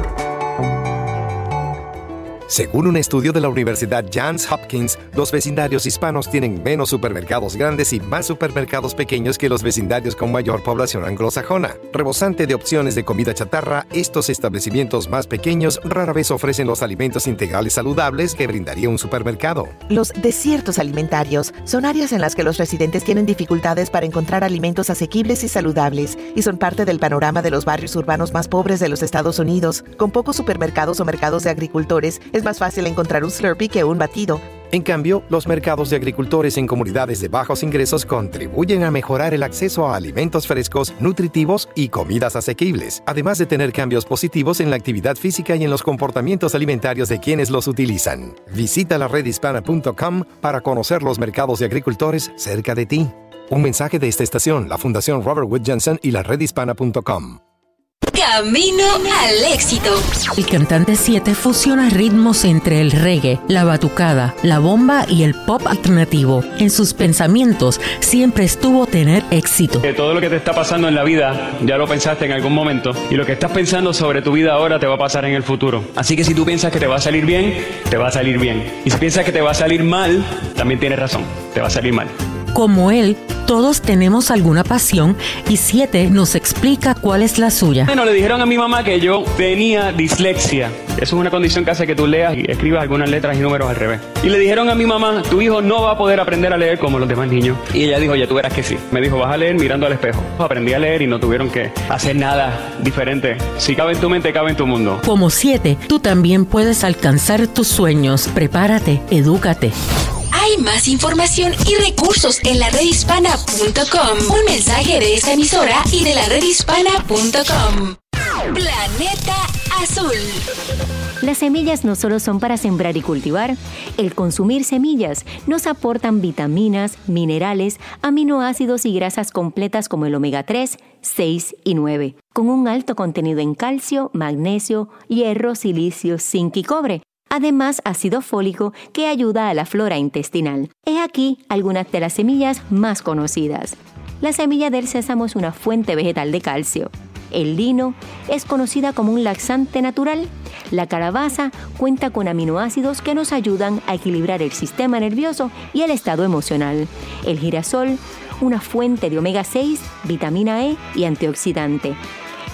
según un estudio de la Universidad Johns Hopkins, los vecindarios hispanos tienen menos supermercados grandes y más supermercados pequeños que los vecindarios con mayor población anglosajona. Rebosante de opciones de comida chatarra, estos establecimientos más pequeños rara vez ofrecen los alimentos integrales saludables que brindaría un supermercado. Los desiertos alimentarios son áreas en las que los residentes tienen dificultades para encontrar alimentos asequibles y saludables y son parte del panorama de los barrios urbanos más pobres de los Estados Unidos. Con pocos supermercados o mercados de agricultores, más fácil encontrar un Slurpee que un batido. En cambio, los mercados de agricultores en comunidades de bajos ingresos contribuyen a mejorar el acceso a alimentos frescos, nutritivos y comidas asequibles, además de tener cambios positivos en la actividad física y en los comportamientos alimentarios de quienes los utilizan. Visita la redhispana.com para conocer los mercados de agricultores cerca de ti. Un mensaje de esta estación, la Fundación Robert Wood Johnson y la redhispana.com. Camino al éxito. El cantante 7 fusiona ritmos entre el reggae, la batucada, la bomba y el pop alternativo. En sus pensamientos siempre estuvo tener éxito. todo lo que te está pasando en la vida ya lo pensaste en algún momento y lo que estás pensando sobre tu vida ahora te va a pasar en el futuro. Así que si tú piensas que te va a salir bien, te va a salir bien. Y si piensas que te va a salir mal, también tienes razón, te va a salir mal. Como él, todos tenemos alguna pasión y Siete nos explica cuál es la suya. Bueno, le dijeron a mi mamá que yo tenía dislexia. Eso es una condición que hace que tú leas y escribas algunas letras y números al revés. Y le dijeron a mi mamá, tu hijo no va a poder aprender a leer como los demás niños. Y ella dijo, ya tú verás que sí. Me dijo, vas a leer mirando al espejo. Aprendí a leer y no tuvieron que hacer nada diferente. Si cabe en tu mente, cabe en tu mundo. Como Siete, tú también puedes alcanzar tus sueños. Prepárate, edúcate. Hay más información y recursos en la redhispana.com. Un mensaje de esta emisora y de la redhispana.com. Planeta Azul. Las semillas no solo son para sembrar y cultivar, el consumir semillas nos aportan vitaminas, minerales, aminoácidos y grasas completas como el omega 3, 6 y 9, con un alto contenido en calcio, magnesio, hierro, silicio, zinc y cobre además ácido fólico que ayuda a la flora intestinal. He aquí algunas de las semillas más conocidas. La semilla del sésamo es una fuente vegetal de calcio. El lino es conocida como un laxante natural. La calabaza cuenta con aminoácidos que nos ayudan a equilibrar el sistema nervioso y el estado emocional. El girasol, una fuente de omega 6, vitamina E y antioxidante.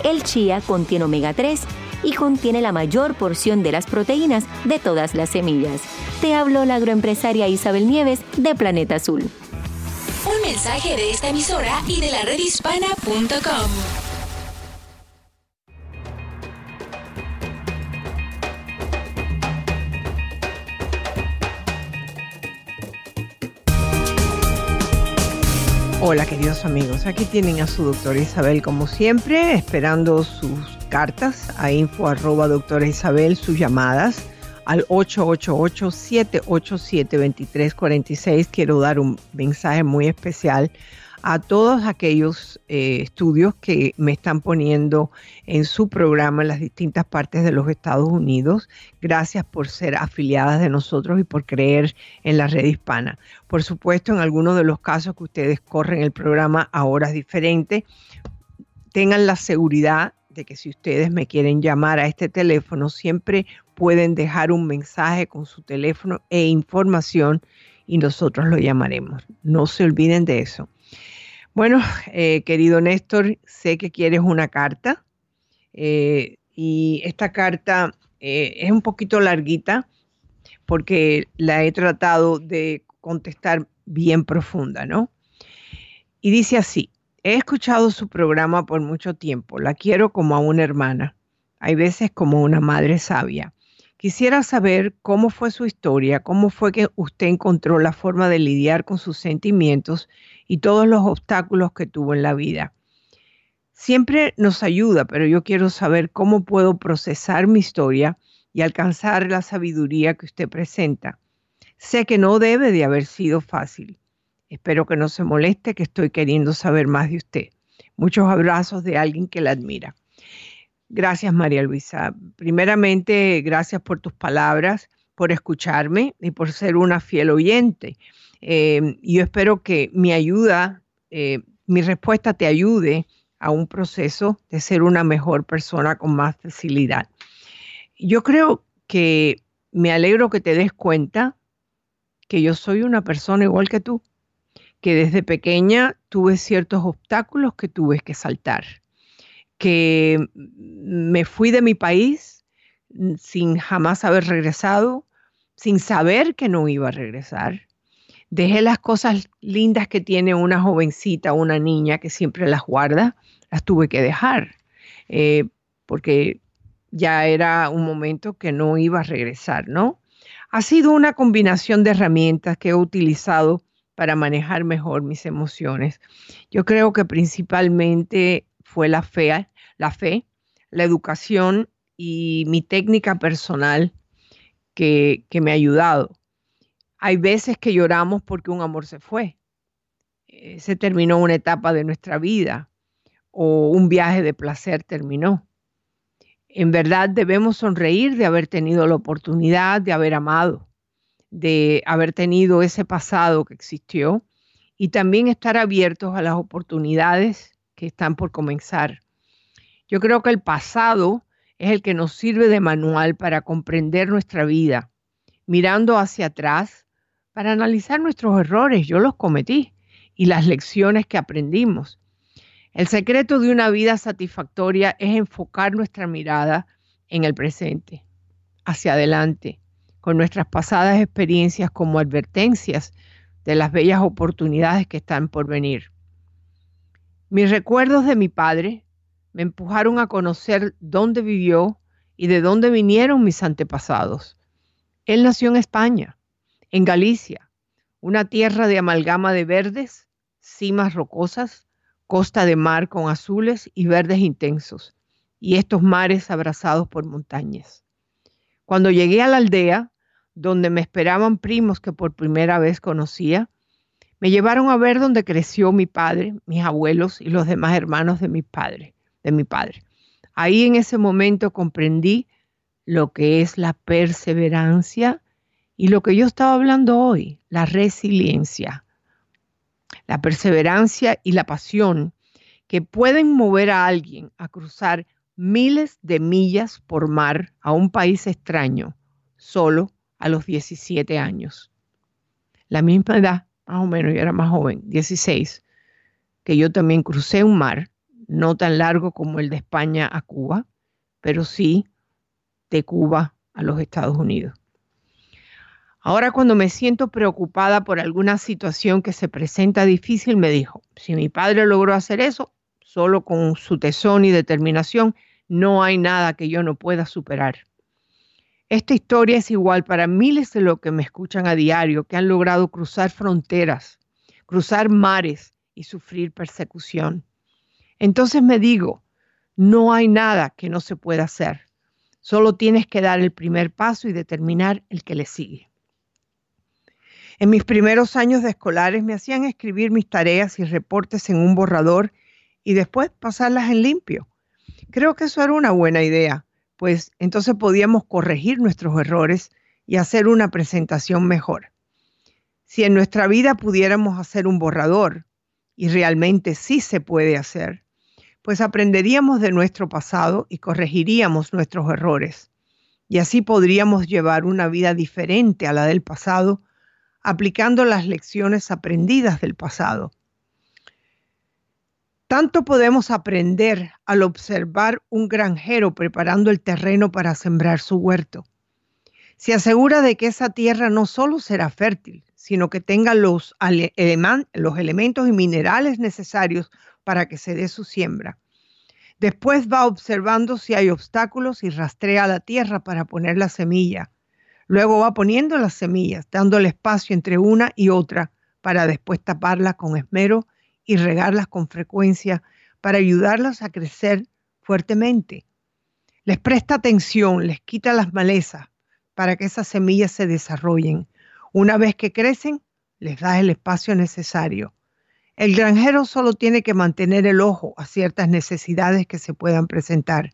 El chía contiene omega 3 y contiene la mayor porción de las proteínas de todas las semillas. Te habló la agroempresaria Isabel Nieves de Planeta Azul. Un mensaje de esta emisora y de la redhispana.com. Hola queridos amigos, aquí tienen a su doctora Isabel como siempre, esperando sus cartas a info arroba doctora Isabel, sus llamadas al 888-787-2346. Quiero dar un mensaje muy especial a todos aquellos eh, estudios que me están poniendo en su programa en las distintas partes de los Estados Unidos. Gracias por ser afiliadas de nosotros y por creer en la red hispana. Por supuesto, en algunos de los casos que ustedes corren el programa a horas diferentes, tengan la seguridad de que si ustedes me quieren llamar a este teléfono, siempre pueden dejar un mensaje con su teléfono e información y nosotros lo llamaremos. No se olviden de eso. Bueno, eh, querido Néstor, sé que quieres una carta eh, y esta carta eh, es un poquito larguita porque la he tratado de contestar bien profunda, ¿no? Y dice así, he escuchado su programa por mucho tiempo, la quiero como a una hermana, hay veces como una madre sabia. Quisiera saber cómo fue su historia, cómo fue que usted encontró la forma de lidiar con sus sentimientos y todos los obstáculos que tuvo en la vida. Siempre nos ayuda, pero yo quiero saber cómo puedo procesar mi historia y alcanzar la sabiduría que usted presenta. Sé que no debe de haber sido fácil. Espero que no se moleste que estoy queriendo saber más de usted. Muchos abrazos de alguien que la admira. Gracias, María Luisa. Primeramente, gracias por tus palabras, por escucharme y por ser una fiel oyente. Eh, yo espero que mi ayuda, eh, mi respuesta te ayude a un proceso de ser una mejor persona con más facilidad. Yo creo que me alegro que te des cuenta que yo soy una persona igual que tú, que desde pequeña tuve ciertos obstáculos que tuve que saltar que me fui de mi país mm, sin jamás haber regresado, sin saber que no iba a regresar. Dejé las cosas lindas que tiene una jovencita, una niña que siempre las guarda, las tuve que dejar, eh, porque ya era un momento que no iba a regresar, ¿no? Ha sido una combinación de herramientas que he utilizado para manejar mejor mis emociones. Yo creo que principalmente fue la fe, la fe, la educación y mi técnica personal que, me ha ayudado. Hay veces que lloramos porque un amor se fue, eh, se terminó una etapa de nuestra vida o un viaje de placer terminó. En verdad debemos sonreír de haber tenido la oportunidad de haber amado, de haber tenido ese pasado que existió y también estar abiertos a las oportunidades que están por comenzar. Yo creo que el pasado es el que nos sirve de manual para comprender nuestra vida, mirando hacia atrás para analizar nuestros errores, yo los cometí, y las lecciones que aprendimos. El secreto de una vida satisfactoria es enfocar nuestra mirada en el presente, hacia adelante, nuestras pasadas experiencias como advertencias de las bellas oportunidades que están por venir. Mis recuerdos de mi padre me empujaron a conocer dónde vivió y de dónde vinieron mis antepasados. Él nació en España, en Galicia, una tierra de amalgama de verdes, cimas rocosas, costa de mar con azules y verdes intensos, y estos mares abrazados por montañas. Cuando llegué a la aldea, donde me esperaban primos que por primera vez conocía, me llevaron a ver donde creció mi padre, mis abuelos y los demás hermanos de mi padre, de mi padre. Ahí en ese momento comprendí lo que es la perseverancia y lo que yo estaba hablando hoy, la resiliencia. La perseverancia y la pasión que pueden mover a alguien a cruzar miles de millas por mar a un país extraño solo a los 17 años. La misma edad más o menos, yo era más joven, 16, que yo también crucé un mar, no tan largo como el de España a Cuba, pero sí de Cuba a los Estados Unidos. Ahora cuando me siento preocupada por alguna situación que se presenta difícil, me dijo, si mi padre logró hacer eso, solo con su tesón y determinación, no hay nada que yo no pueda superar. Esta historia es igual para miles de los que me escuchan a diario, que han logrado cruzar fronteras, cruzar mares y sufrir persecución. Entonces me digo, no hay nada que no se pueda hacer. Solo tienes que dar el primer paso y determinar el que le sigue. En mis primeros años de escolares me hacían escribir mis tareas y reportes en un borrador y después pasarlas en limpio. Creo que eso era una buena idea, pues entonces podíamos corregir nuestros errores y hacer una presentación mejor. Si en nuestra vida pudiéramos hacer un borrador, y realmente sí se puede hacer, pues aprenderíamos de nuestro pasado y corregiríamos nuestros errores. Y así podríamos llevar una vida diferente a la del pasado aplicando las lecciones aprendidas del pasado. Tanto podemos aprender al observar un granjero preparando el terreno para sembrar su huerto. Se asegura de que esa tierra no solo será fértil, sino que tenga los, los elementos y minerales necesarios para que se dé su siembra. Después va observando si hay obstáculos y rastrea la tierra para poner la semilla. Luego va poniendo las semillas, dándole espacio entre una y otra para después taparlas con esmero y regarlas con frecuencia para ayudarlas a crecer fuertemente. Les presta atención, les quita las malezas para que esas semillas se desarrollen. Una vez que crecen, les da el espacio necesario. El granjero solo tiene que mantener el ojo a ciertas necesidades que se puedan presentar.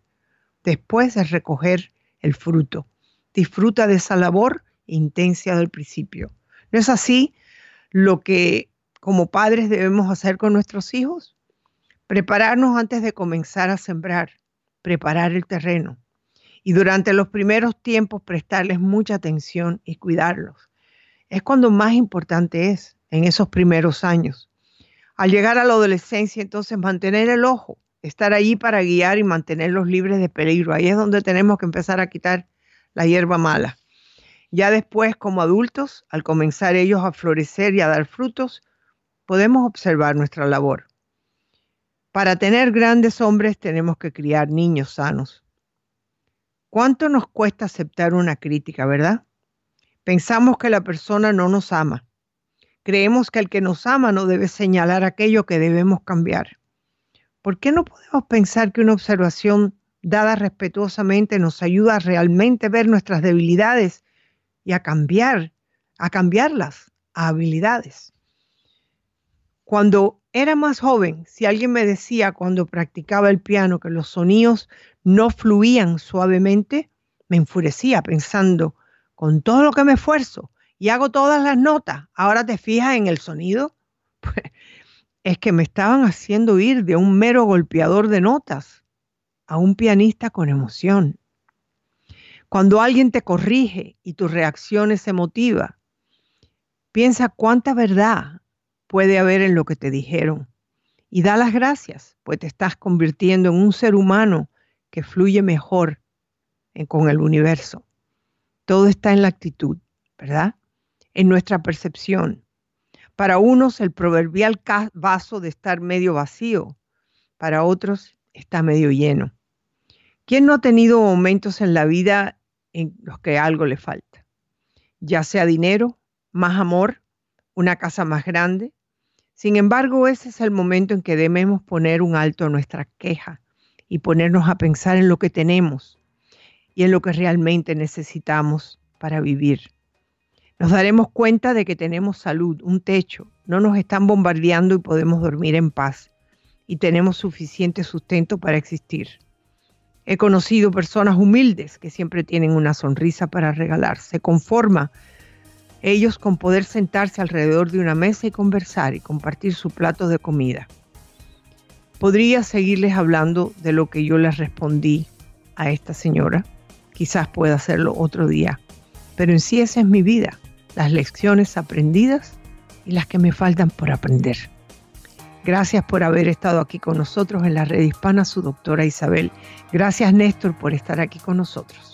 Después de recoger el fruto disfruta de esa labor intensa del principio. ¿No es así lo que como padres debemos hacer con nuestros hijos? Prepararnos antes de comenzar a sembrar, preparar el terreno y durante los primeros tiempos prestarles mucha atención y cuidarlos. Es cuando más importante es en esos primeros años. Al llegar a la adolescencia, entonces mantener el ojo, estar allí para guiar y mantenerlos libres de peligro. Ahí es donde tenemos que empezar a quitar la hierba mala. Ya después, como adultos, al comenzar ellos a florecer y a dar frutos, podemos observar nuestra labor. Para tener grandes hombres tenemos que criar niños sanos. ¿Cuánto nos cuesta aceptar una crítica, verdad? Pensamos que la persona no nos ama. Creemos que el que nos ama no debe señalar aquello que debemos cambiar. ¿Por qué no podemos pensar que una observación dada respetuosamente nos ayuda a realmente ver nuestras debilidades y a cambiar, a cambiarlas a habilidades. Cuando era más joven, si alguien me decía cuando practicaba el piano que los sonidos no fluían suavemente, me enfurecía pensando, con todo lo que me esfuerzo y hago todas las notas, ahora te fijas en el sonido. Pues es que me estaban haciendo ir de un mero golpeador de notas a un pianista con emoción. Cuando alguien te corrige y tu reacción es emotiva, piensa cuánta verdad puede haber en lo que te dijeron y da las gracias, pues te estás convirtiendo en un ser humano que fluye mejor con el universo. Todo está en la actitud, ¿verdad? En nuestra percepción. Para unos el proverbial vaso de estar medio vacío, para otros está medio lleno. ¿Quién no ha tenido momentos en la vida en los que algo le falta? Ya sea dinero, más amor, una casa más grande. Sin embargo, ese es el momento en que debemos poner un alto a nuestra queja y ponernos a pensar en lo que tenemos y en lo que realmente necesitamos para vivir. Nos daremos cuenta de que tenemos salud, un techo, no nos están bombardeando y podemos dormir en paz y tenemos suficiente sustento para existir. He conocido personas humildes que siempre tienen una sonrisa para regalar. Se conforma ellos con poder sentarse alrededor de una mesa y conversar y compartir su plato de comida. Podría seguirles hablando de lo que yo les respondí a esta señora. Quizás pueda hacerlo otro día. Pero en sí esa es mi vida, las lecciones aprendidas y las que me faltan por aprender. Gracias por haber estado aquí con nosotros en la red hispana, su doctora Isabel. Gracias Néstor por estar aquí con nosotros.